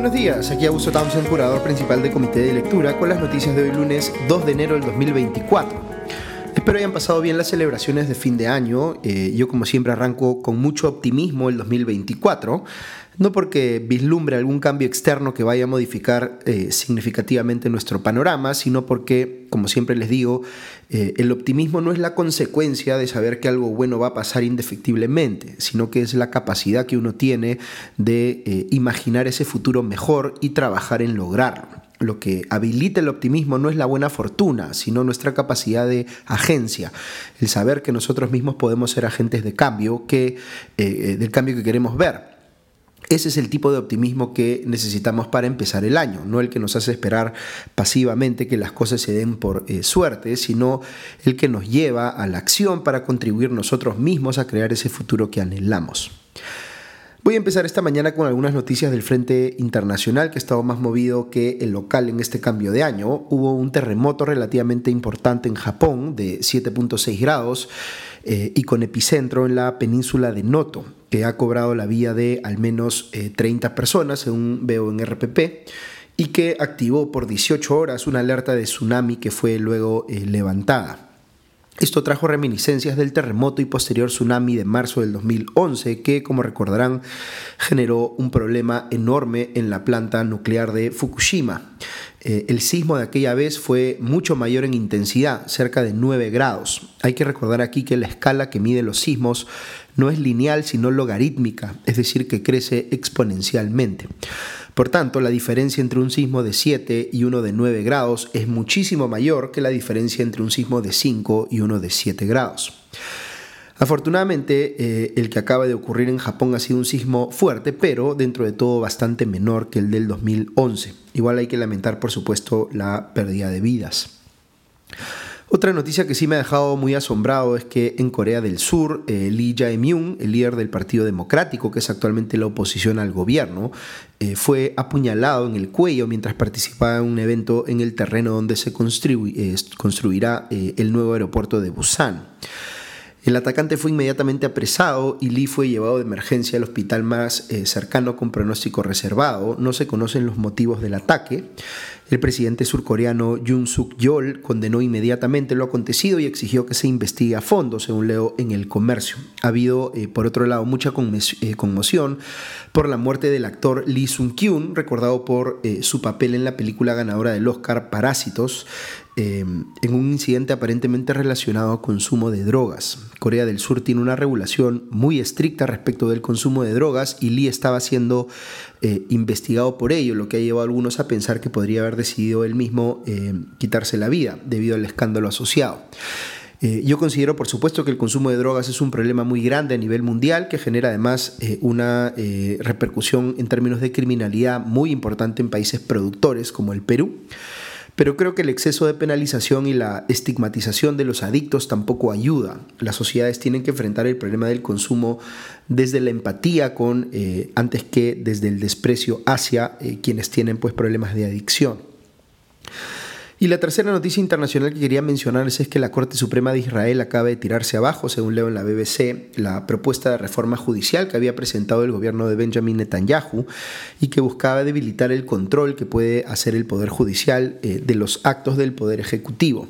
Buenos días, aquí Augusto Townsend, curador principal del Comité de Lectura, con las noticias de hoy lunes 2 de enero del 2024. Espero hayan pasado bien las celebraciones de fin de año. Eh, yo como siempre arranco con mucho optimismo el 2024, no porque vislumbre algún cambio externo que vaya a modificar eh, significativamente nuestro panorama, sino porque, como siempre les digo, eh, el optimismo no es la consecuencia de saber que algo bueno va a pasar indefectiblemente, sino que es la capacidad que uno tiene de imaginar ese futuro mejor y trabajar en lograrlo lo que habilita el optimismo no es la buena fortuna, sino nuestra capacidad de agencia, el saber que nosotros mismos podemos ser agentes de cambio, que, eh, eh, del cambio que queremos ver. Ese es el tipo de optimismo que necesitamos para empezar el año, no el que nos hace esperar pasivamente que las cosas se den por eh, suerte, sino el que nos lleva a la acción para contribuir nosotros mismos a crear ese futuro que anhelamos. Voy a empezar esta mañana con algunas noticias del frente internacional que ha estado más movido que el local en este cambio de año. Hubo un terremoto relativamente importante en Japón de 7.6 grados eh, y con epicentro en la península de Noto, que ha cobrado la vida de al menos 30 eh, personas, según veo en RPP y que activó por 18 horas una alerta de tsunami que fue luego eh, levantada. Esto trajo reminiscencias del terremoto y posterior tsunami de marzo del 2011 que, como recordarán, generó un problema enorme en la planta nuclear de Fukushima. Eh, el sismo de aquella vez fue mucho mayor en intensidad, cerca de 9 grados. Hay que recordar aquí que la escala que mide los sismos no es lineal sino logarítmica, es decir, que crece exponencialmente. Por tanto, la diferencia entre un sismo de 7 y uno de 9 grados es muchísimo mayor que la diferencia entre un sismo de 5 y uno de 7 grados. Afortunadamente, eh, el que acaba de ocurrir en Japón ha sido un sismo fuerte, pero dentro de todo bastante menor que el del 2011. Igual hay que lamentar, por supuesto, la pérdida de vidas. Otra noticia que sí me ha dejado muy asombrado es que en Corea del Sur, eh, Lee Jae-myung, el líder del Partido Democrático, que es actualmente la oposición al gobierno, eh, fue apuñalado en el cuello mientras participaba en un evento en el terreno donde se eh, construirá el nuevo aeropuerto de Busan. El atacante fue inmediatamente apresado y Lee fue llevado de emergencia al hospital más cercano con pronóstico reservado. No se conocen los motivos del ataque. El presidente surcoreano Yoon Suk Yeol condenó inmediatamente lo acontecido y exigió que se investigue a fondo, según leo en el comercio. Ha habido, eh, por otro lado, mucha eh, conmoción por la muerte del actor Lee Sung Kyun, recordado por eh, su papel en la película ganadora del Oscar Parásitos, en un incidente aparentemente relacionado al consumo de drogas. Corea del Sur tiene una regulación muy estricta respecto del consumo de drogas y Lee estaba siendo investigado por ello, lo que ha llevado a algunos a pensar que podría haber decidido él mismo eh, quitarse la vida debido al escándalo asociado. Eh, yo considero, por supuesto, que el consumo de drogas es un problema muy grande a nivel mundial que genera además eh, una repercusión en términos de criminalidad muy importante en países productores como el Perú pero creo que el exceso de penalización y la estigmatización de los adictos tampoco ayuda. Las sociedades tienen que enfrentar el problema del consumo desde la empatía con, antes que desde el desprecio hacia quienes tienen pues, problemas de adicción. Y la tercera noticia internacional que quería mencionarles es que la Corte Suprema de Israel acaba de tirarse abajo, según leo en la BBC, la propuesta de reforma judicial que había presentado el gobierno de Benjamin Netanyahu y que buscaba debilitar el control que puede hacer el Poder Judicial eh, de los actos del Poder Ejecutivo.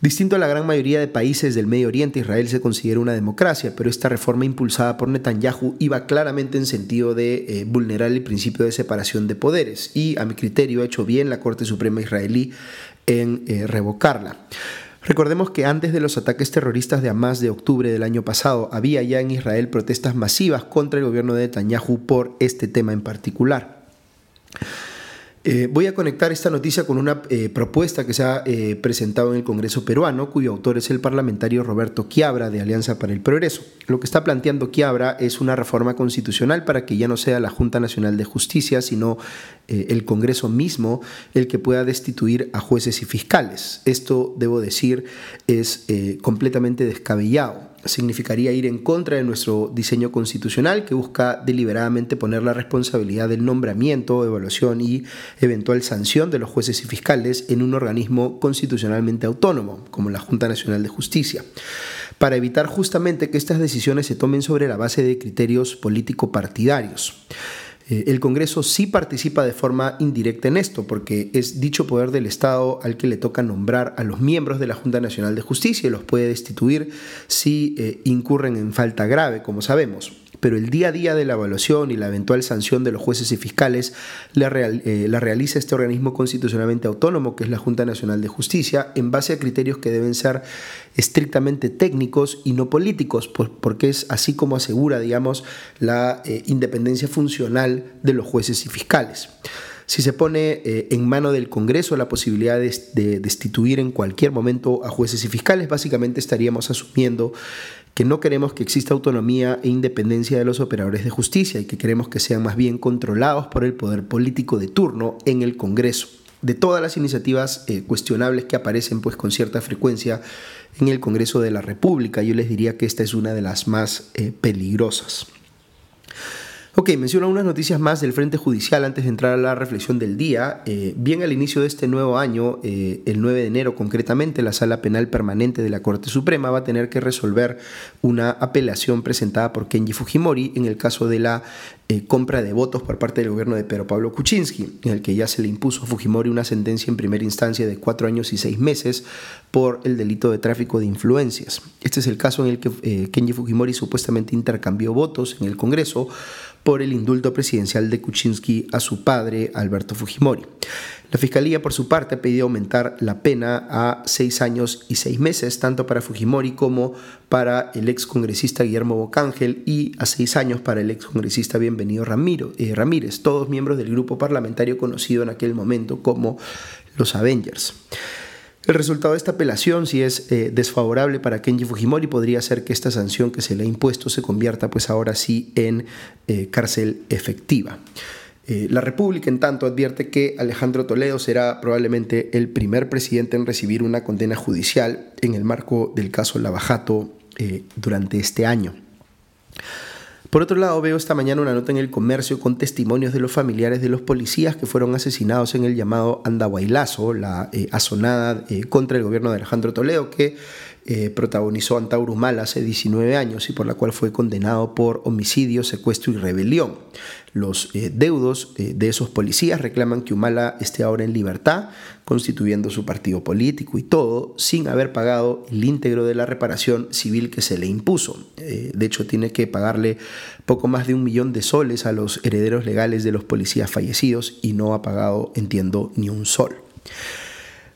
Distinto a la gran mayoría de países del Medio Oriente, Israel se considera una democracia, pero esta reforma impulsada por Netanyahu iba claramente en sentido de eh, vulnerar el principio de separación de poderes y, a mi criterio, ha hecho bien la Corte Suprema israelí en eh, revocarla. Recordemos que antes de los ataques terroristas de Hamas de octubre del año pasado, había ya en Israel protestas masivas contra el gobierno de Netanyahu por este tema en particular. Eh, voy a conectar esta noticia con una eh, propuesta que se ha eh, presentado en el Congreso peruano, cuyo autor es el parlamentario Roberto Quiabra de Alianza para el Progreso. Lo que está planteando Quiabra es una reforma constitucional para que ya no sea la Junta Nacional de Justicia, sino el Congreso mismo el que pueda destituir a jueces y fiscales. Esto, debo decir, es completamente descabellado significaría ir en contra de nuestro diseño constitucional que busca deliberadamente poner la responsabilidad del nombramiento, evaluación y eventual sanción de los jueces y fiscales en un organismo constitucionalmente autónomo, como la Junta Nacional de Justicia, para evitar justamente que estas decisiones se tomen sobre la base de criterios político-partidarios. Eh, el Congreso sí participa de forma indirecta en esto, porque es dicho poder del Estado al que le toca nombrar a los miembros de la Junta Nacional de Justicia y los puede destituir si eh, incurren en falta grave, como sabemos pero el día a día de la evaluación y la eventual sanción de los jueces y fiscales la, eh, la, realiza este organismo constitucionalmente autónomo, que es la Junta Nacional de Justicia, en base a criterios que deben ser estrictamente técnicos y no políticos, porque es así como asegura, digamos, la eh, independencia funcional de los jueces y fiscales. Si se pone eh, en mano del Congreso la posibilidad de, destituir en cualquier momento a jueces y fiscales, básicamente estaríamos asumiendo que no queremos que exista autonomía e independencia de los operadores de justicia y que queremos que sean más bien controlados por el poder político de turno en el Congreso. De todas las iniciativas eh, cuestionables que aparecen pues con cierta frecuencia en el Congreso de la República, yo les diría que esta es una de las más eh, peligrosas. Ok, menciono unas noticias más del Frente Judicial antes de entrar a la reflexión del día. Eh, bien al inicio de este nuevo año, eh, el 9 de enero concretamente, la Sala Penal Permanente de la Corte Suprema va a tener que resolver una apelación presentada por Kenji Fujimori en el caso de la eh, compra de votos por parte del gobierno de Pedro Pablo Kuczynski, en el que ya se le impuso a Fujimori una sentencia en primera instancia de cuatro años y seis meses por el delito de tráfico de influencias. Este es el caso en el que Kenji Fujimori supuestamente intercambió votos en el Congreso por el indulto presidencial de Kuczynski a su padre, Alberto Fujimori. La Fiscalía, por su parte, ha pedido aumentar la pena a seis años y seis meses, tanto para Fujimori como para el ex congresista Guillermo Bocángel y a seis años para el ex congresista Bienvenido Ramiro, eh, Ramírez, todos miembros del grupo parlamentario conocido en aquel momento como los Avengers. El resultado de esta apelación, si es eh, desfavorable para Kenji Fujimori, podría ser que esta sanción que se le ha impuesto se convierta pues ahora sí en eh, cárcel efectiva. La República, en tanto, advierte que Alejandro Toledo será probablemente el primer presidente en recibir una condena judicial en el marco del caso Lavajato durante este año. Por otro lado, veo esta mañana una nota en el comercio con testimonios de los familiares de los policías que fueron asesinados en el llamado Andahuaylazo, la eh, asonada eh, contra el gobierno de Alejandro Toledo, que eh, protagonizó Antauro Mal hace 19 años y por la cual fue condenado por homicidio, secuestro y rebelión. Los eh, deudos eh, de esos policías reclaman que Humala esté ahora en libertad, constituyendo su partido político y todo, sin haber pagado el íntegro de la reparación civil que se le impuso. de hecho, tiene que pagarle poco más de un millón de soles a los herederos legales de los policías fallecidos y no ha pagado, entiendo, ni un sol.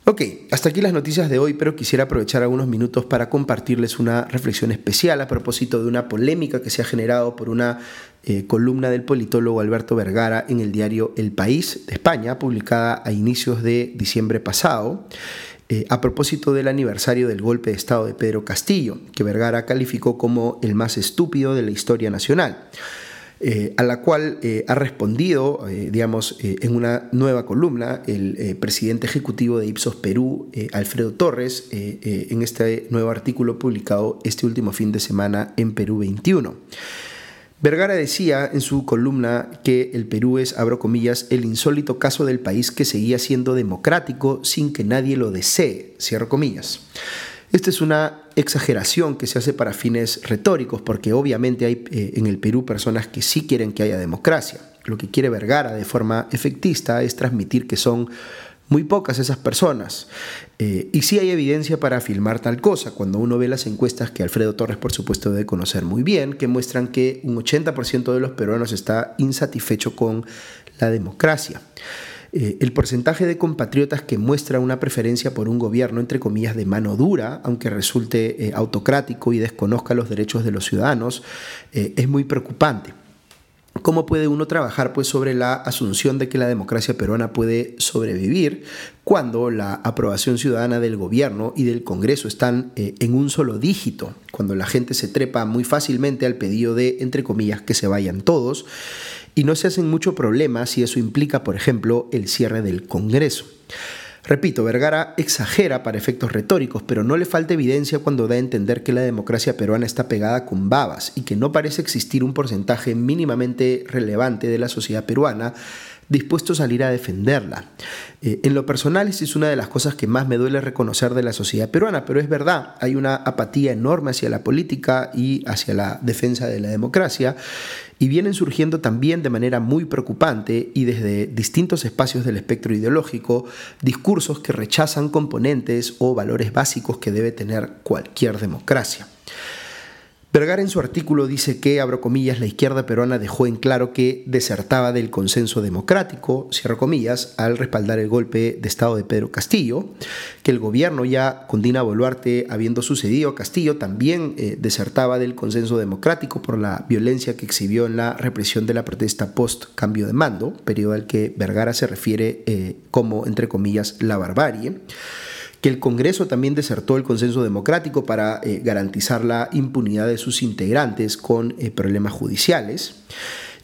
Ok, hasta aquí las noticias de hoy, pero quisiera aprovechar algunos minutos para compartirles una reflexión especial a propósito de una polémica que se ha generado por una eh, columna del politólogo Alberto Vergara en el diario El País de España, publicada a inicios de diciembre pasado. Eh, a propósito del aniversario del golpe de Estado de Pedro Castillo, que Vergara calificó como el más estúpido de la historia nacional. Eh, a la cual eh, ha respondido, eh, digamos, en una nueva columna el presidente ejecutivo de Ipsos Perú, Alfredo Torres, en este nuevo artículo publicado este último fin de semana en Perú 21. Vergara decía en su columna que el Perú es, abro comillas, el insólito caso del país que seguía siendo democrático sin que nadie lo desee, cierro comillas. Esta es una exageración que se hace para fines retóricos, porque obviamente hay eh, en el Perú personas que sí quieren que haya democracia. Lo que quiere Vergara de forma efectista es transmitir que son muy pocas esas personas. Eh, y sí hay evidencia para afirmar tal cosa, cuando uno ve las encuestas que Alfredo Torres por supuesto debe conocer muy bien, que muestran que un 80% de los peruanos está insatisfecho con la democracia. Eh, el porcentaje de compatriotas que muestra una preferencia por un gobierno, entre comillas, de mano dura, aunque resulte eh, autocrático y desconozca los derechos de los ciudadanos, eh, es muy preocupante. ¿Cómo puede uno trabajar pues, sobre la asunción de que la democracia peruana puede sobrevivir cuando la aprobación ciudadana del gobierno y del Congreso están en un solo dígito? Cuando la gente se trepa muy fácilmente al pedido de, entre comillas, que se vayan todos y no se hacen mucho problema si eso implica, por ejemplo, el cierre del Congreso. Repito, Vergara exagera para efectos retóricos, pero no le falta evidencia cuando da a entender que la democracia peruana está pegada con babas y que no parece existir un porcentaje mínimamente relevante de la sociedad peruana dispuesto a salir a defenderla. Eh, en lo personal, esa es una de las cosas que más me duele reconocer de la sociedad peruana, pero es verdad, hay una apatía enorme hacia la política y hacia la defensa de la democracia y vienen surgiendo también de manera muy preocupante y desde distintos espacios del espectro ideológico discursos que rechazan componentes o valores básicos que debe tener cualquier democracia. Vergara en su artículo dice que, abro comillas, la izquierda peruana dejó en claro que desertaba del consenso democrático, cierro comillas, al respaldar el golpe de Estado de Pedro Castillo, que el gobierno ya con Dina Boluarte habiendo sucedido, Castillo también eh, desertaba del consenso democrático por la violencia que exhibió en la represión de la protesta post cambio de mando, periodo al que Vergara se refiere eh, como, entre comillas, la barbarie que el Congreso también desertó el consenso democrático para eh, garantizar la impunidad de sus integrantes con eh, problemas judiciales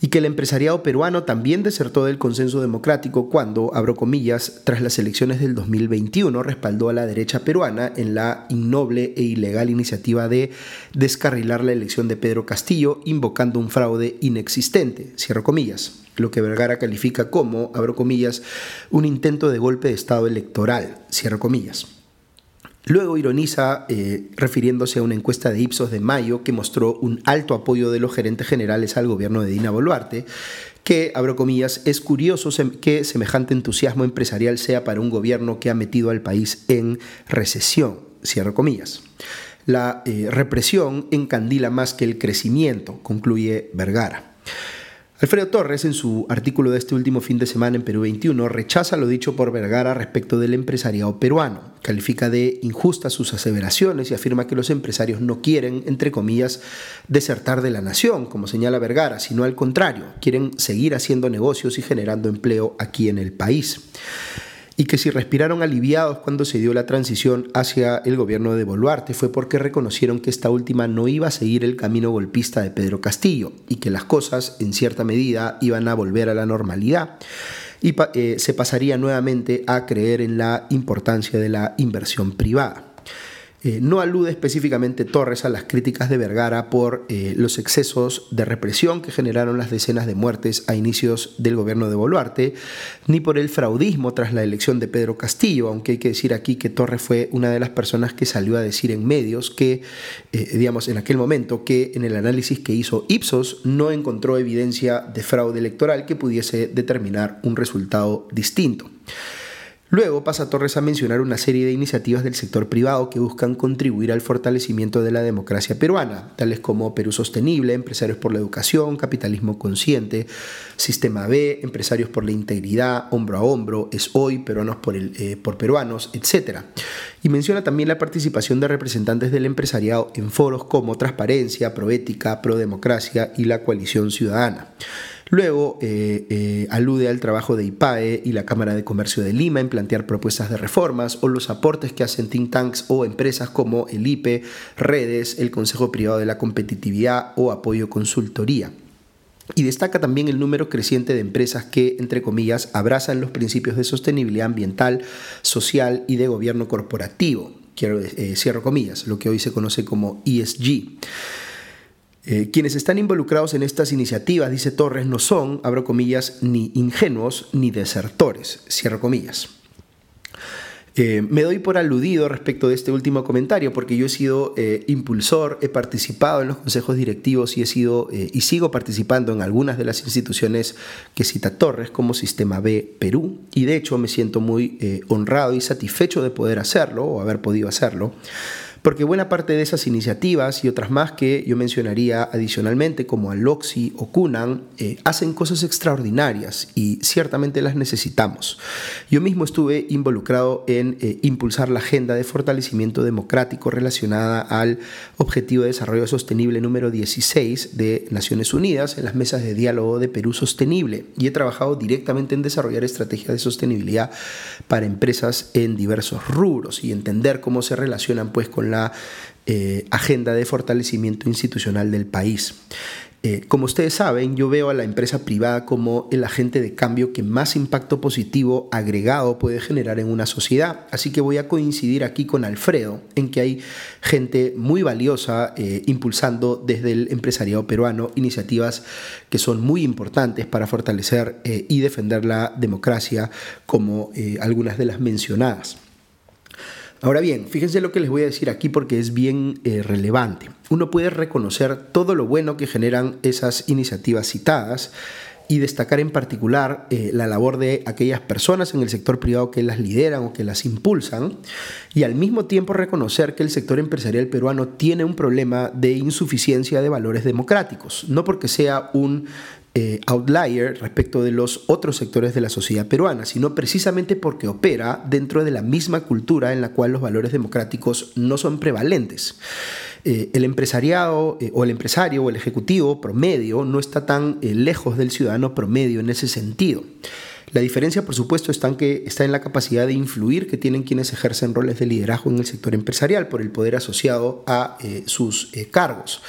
y que el empresariado peruano también desertó del consenso democrático cuando, abro comillas, tras las elecciones del 2021 respaldó a la derecha peruana en la innoble e ilegal iniciativa de descarrilar la elección de Pedro Castillo invocando un fraude inexistente, cierro comillas, lo que Vergara califica como, abro comillas, un intento de golpe de Estado electoral, cierro comillas. Luego ironiza eh, refiriéndose a una encuesta de Ipsos de mayo que mostró un alto apoyo de los gerentes generales al gobierno de Dina Boluarte, que, abro comillas, es curioso que semejante entusiasmo empresarial sea para un gobierno que ha metido al país en recesión, cierro comillas. La eh, represión encandila más que el crecimiento, concluye Vergara. Alfredo Torres, en su artículo de este último fin de semana en Perú 21, rechaza lo dicho por Vergara respecto del empresariado peruano. Califica de injustas sus aseveraciones y afirma que los empresarios no quieren, entre comillas, desertar de la nación, como señala Vergara, sino al contrario, quieren seguir haciendo negocios y generando empleo aquí en el país y que si respiraron aliviados cuando se dio la transición hacia el gobierno de Boluarte fue porque reconocieron que esta última no iba a seguir el camino golpista de Pedro Castillo y que las cosas en cierta medida iban a volver a la normalidad y eh, se pasaría nuevamente a creer en la importancia de la inversión privada. Eh, no alude específicamente Torres a las críticas de Vergara por eh, los excesos de represión que generaron las decenas de muertes a inicios del gobierno de Boluarte, ni por el fraudismo tras la elección de Pedro Castillo, aunque hay que decir aquí que Torres fue una de las personas que salió a decir en medios que, eh, digamos, en aquel momento, que en el análisis que hizo Ipsos no encontró evidencia de fraude electoral que pudiese determinar un resultado distinto. Luego pasa Torres a mencionar una serie de iniciativas del sector privado que buscan contribuir al fortalecimiento de la democracia peruana, tales como Perú Sostenible, Empresarios por la Educación, Capitalismo Consciente, Sistema B, Empresarios por la Integridad, Hombro a Hombro, Es Hoy, Peruanos por, eh, Peruanos, etc. Y menciona también la participación de representantes del empresariado en foros como Transparencia, Proética, Prodemocracia y la Coalición Ciudadana. Luego eh, eh, alude al trabajo de IPAE y la Cámara de Comercio de Lima en plantear propuestas de reformas o los aportes que hacen think tanks o empresas como el IPE, Redes, el Consejo Privado de la Competitividad o Apoyo Consultoría. Y destaca también el número creciente de empresas que, entre comillas, abrazan los principios de sostenibilidad ambiental, social y de gobierno corporativo. Quiero, eh, cierro comillas, lo que hoy se conoce como ESG. Eh, quienes están involucrados en estas iniciativas, dice Torres, no son, abro comillas, ni ingenuos ni desertores, cierro comillas. Eh, me doy por aludido respecto de este último comentario porque yo he sido eh, impulsor, he participado en los consejos directivos y he sido y sigo participando en algunas de las instituciones que cita Torres como Sistema B Perú y de hecho me siento muy honrado y satisfecho de poder hacerlo o haber podido hacerlo porque buena parte de esas iniciativas y otras más que yo mencionaría adicionalmente, como Aloxi o Kunan, eh, hacen cosas extraordinarias y ciertamente las necesitamos. Yo mismo estuve involucrado en eh, impulsar la agenda de fortalecimiento democrático relacionada al Objetivo de Desarrollo Sostenible número 16 de Naciones Unidas en las mesas de diálogo de Perú Sostenible y he trabajado directamente en desarrollar estrategias de sostenibilidad para empresas en diversos rubros y entender cómo se relacionan pues con la eh, agenda de fortalecimiento institucional del país. Eh, como ustedes saben, yo veo a la empresa privada como el agente de cambio que más impacto positivo agregado puede generar en una sociedad. Así que voy a coincidir aquí con Alfredo en que hay gente muy valiosa eh, impulsando desde el empresariado peruano iniciativas que son muy importantes para fortalecer y defender la democracia, como algunas de las mencionadas. Ahora bien, fíjense lo que les voy a decir aquí porque es bien eh, relevante. Uno puede reconocer todo lo bueno que generan esas iniciativas citadas y destacar en particular eh, la labor de aquellas personas en el sector privado que las lideran o que las impulsan y al mismo tiempo reconocer que el sector empresarial peruano tiene un problema de insuficiencia de valores democráticos, no porque sea un eh, outlier respecto de los otros sectores de la sociedad peruana, sino precisamente porque opera dentro de la misma cultura en la cual los valores democráticos no son prevalentes. Eh, el empresariado eh, o el empresario o el ejecutivo promedio no está tan lejos del ciudadano promedio en ese sentido. La diferencia, por supuesto, está en, que, está en la capacidad de influir que tienen quienes ejercen roles de liderazgo en el sector empresarial por el poder asociado a sus cargos.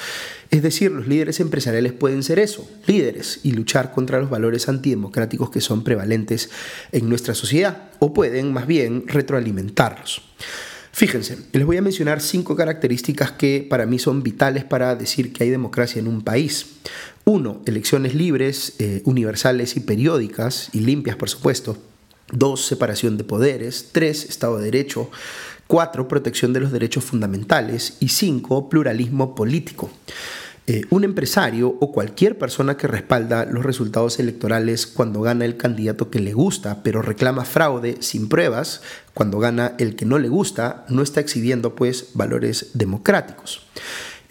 Es decir, los líderes empresariales pueden ser eso, líderes, y luchar contra los valores antidemocráticos que son prevalentes en nuestra sociedad, o pueden más bien retroalimentarlos. Fíjense, les voy a mencionar cinco características que para mí son vitales para decir que hay democracia en un país. Uno, elecciones libres, eh, universales y periódicas, y limpias por supuesto. Dos, separación de poderes. Tres, Estado de Derecho. Cuatro, protección de los derechos fundamentales. Y cinco, pluralismo político. Eh, un empresario o cualquier persona que respalda los resultados electorales cuando gana el candidato que le gusta, pero reclama fraude sin pruebas, cuando gana el que no le gusta, no está exhibiendo pues valores democráticos.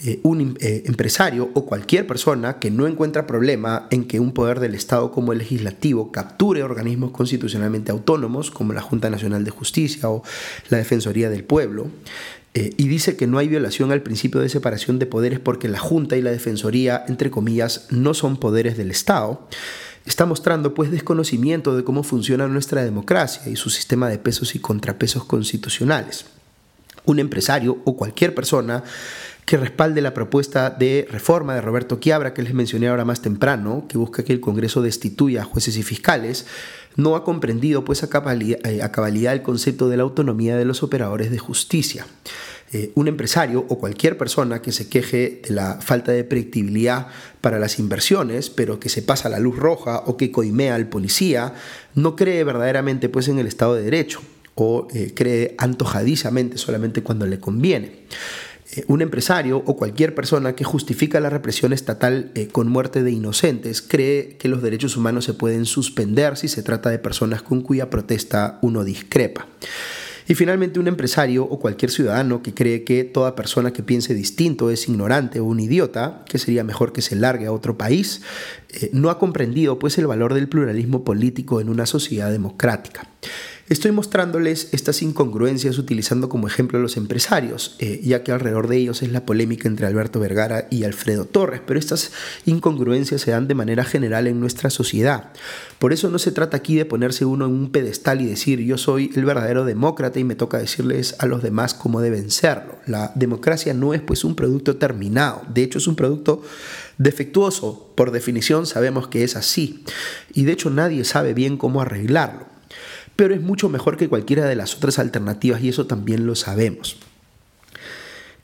Eh, un eh, empresario o cualquier persona que no encuentra problema en que un poder del Estado como el legislativo capture organismos constitucionalmente autónomos como la Junta Nacional de Justicia o la Defensoría del Pueblo, eh, y dice que no hay violación al principio de separación de poderes porque la Junta y la Defensoría, entre comillas, no son poderes del Estado, está mostrando pues desconocimiento de cómo funciona nuestra democracia y su sistema de pesos y contrapesos constitucionales. Un empresario o cualquier persona que respalde la propuesta de reforma de Roberto Quiabra que les mencioné ahora más temprano, que busca que el Congreso destituya a jueces y fiscales, no ha comprendido pues a cabalidad, eh, cabalidad el concepto de la autonomía de los operadores de justicia. Eh, un empresario o cualquier persona que se queje de la falta de predictibilidad para las inversiones, pero que se pasa la luz roja o que coimea al policía, no cree verdaderamente pues en el Estado de Derecho o eh, cree antojadizamente solamente cuando le conviene. Eh, un empresario o cualquier persona que justifica la represión estatal eh, con muerte de inocentes cree que los derechos humanos se pueden suspender si se trata de personas con cuya protesta uno discrepa. Y finalmente un empresario o cualquier ciudadano que cree que toda persona que piense distinto es ignorante o un idiota, que sería mejor que se largue a otro país, eh, no ha comprendido pues el valor del pluralismo político en una sociedad democrática. Estoy mostrándoles estas incongruencias utilizando como ejemplo a los empresarios, eh, ya que alrededor de ellos es la polémica entre Alberto Vergara y Alfredo Torres, pero estas incongruencias se dan de manera general en nuestra sociedad. Por eso no se trata aquí de ponerse uno en un pedestal y decir yo soy el verdadero demócrata y me toca decirles a los demás cómo deben serlo. La democracia no es pues un producto terminado, de hecho es un producto defectuoso, por definición sabemos que es así, y de hecho nadie sabe bien cómo arreglarlo pero es mucho mejor que cualquiera de las otras alternativas y eso también lo sabemos.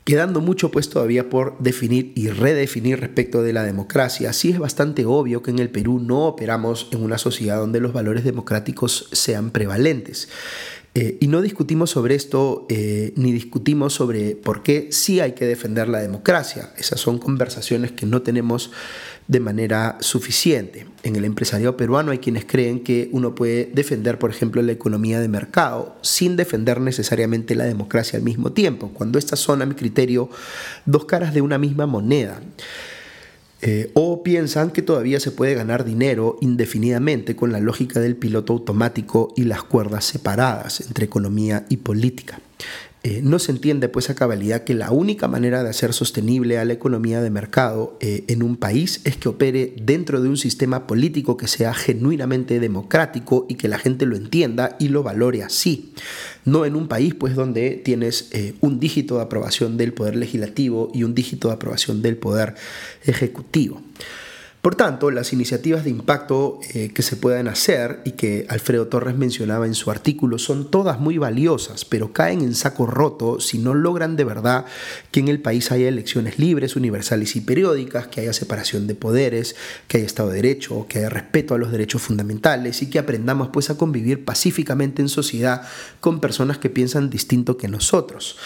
Quedando mucho pues todavía por definir y redefinir respecto de la democracia, sí es bastante obvio que en el Perú no operamos en una sociedad donde los valores democráticos sean prevalentes. Eh, y no discutimos sobre esto eh, ni discutimos sobre por qué sí hay que defender la democracia. Esas son conversaciones que no tenemos de manera suficiente. En el empresariado peruano hay quienes creen que uno puede defender, por ejemplo, la economía de mercado sin defender necesariamente la democracia al mismo tiempo, cuando estas son, a mi criterio, dos caras de una misma moneda. Eh, o piensan que todavía se puede ganar dinero indefinidamente con la lógica del piloto automático y las cuerdas separadas entre economía y política. Eh, no se entiende pues a cabalidad que la única manera de hacer sostenible a la economía de mercado eh, en un país es que opere dentro de un sistema político que sea genuinamente democrático y que la gente lo entienda y lo valore así. No en un país pues donde tienes eh, un dígito de aprobación del poder legislativo y un dígito de aprobación del poder ejecutivo. Por tanto, las iniciativas de impacto eh, que se puedan hacer y que Alfredo Torres mencionaba en su artículo son todas muy valiosas, pero caen en saco roto si no logran de verdad que en el país haya elecciones libres, universales y periódicas, que haya separación de poderes, que haya Estado de Derecho, que haya respeto a los derechos fundamentales y que aprendamos pues a convivir pacíficamente en sociedad con personas que piensan distinto que nosotros.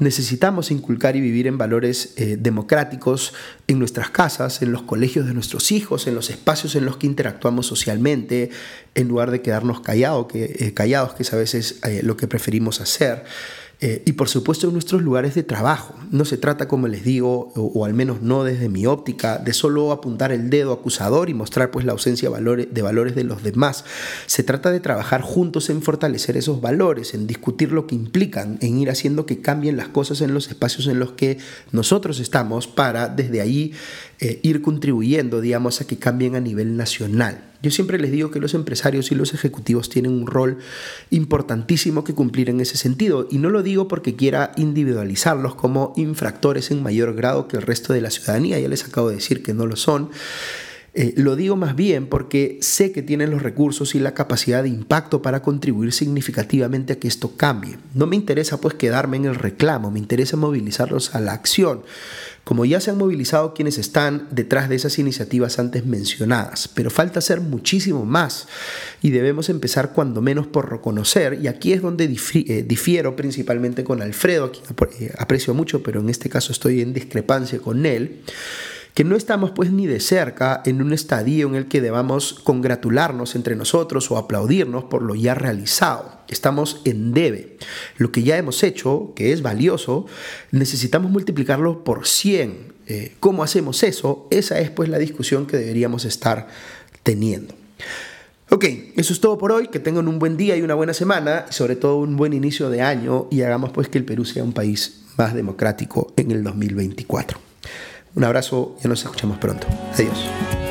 Necesitamos inculcar y vivir en valores eh, democráticos en nuestras casas, en los colegios de nuestros hijos, en los espacios en los que interactuamos socialmente, en lugar de quedarnos callado, que, eh, callados, que es a veces eh, lo que preferimos hacer. Eh, y por supuesto en nuestros lugares de trabajo. No se trata, como les digo, o, al menos no desde mi óptica, de solo apuntar el dedo acusador y mostrar pues la ausencia de valores, de valores de los demás. Se trata de trabajar juntos en fortalecer esos valores, en discutir lo que implican, en ir haciendo que cambien las cosas en los espacios en los que nosotros estamos para desde ahí eh, ir contribuyendo, digamos, a que cambien a nivel nacional. Yo siempre les digo que los empresarios y los ejecutivos tienen un rol importantísimo que cumplir en ese sentido y no lo digo porque quiera individualizarlos como infractores en mayor grado que el resto de la ciudadanía, ya les acabo de decir que no lo son. Eh, lo digo más bien porque sé que tienen los recursos y la capacidad de impacto para contribuir significativamente a que esto cambie. No me interesa pues quedarme en el reclamo, me interesa movilizarlos a la acción como ya se han movilizado quienes están detrás de esas iniciativas antes mencionadas. Pero falta hacer muchísimo más y debemos empezar cuando menos por reconocer, y aquí es donde eh, difiero principalmente con Alfredo, eh, aprecio mucho, pero en este caso estoy en discrepancia con él que no estamos pues ni de cerca en un estadio en el que debamos congratularnos entre nosotros o aplaudirnos por lo ya realizado. Estamos en debe. Lo que ya hemos hecho, que es valioso, necesitamos multiplicarlo por 100. Eh, ¿Cómo hacemos eso? Esa es pues la discusión que deberíamos estar teniendo. Ok, eso es todo por hoy. Que tengan un buen día y una buena semana, y sobre todo un buen inicio de año y hagamos pues que el Perú sea un país más democrático en el 2024. Un abrazo y nos escuchamos pronto. Adiós.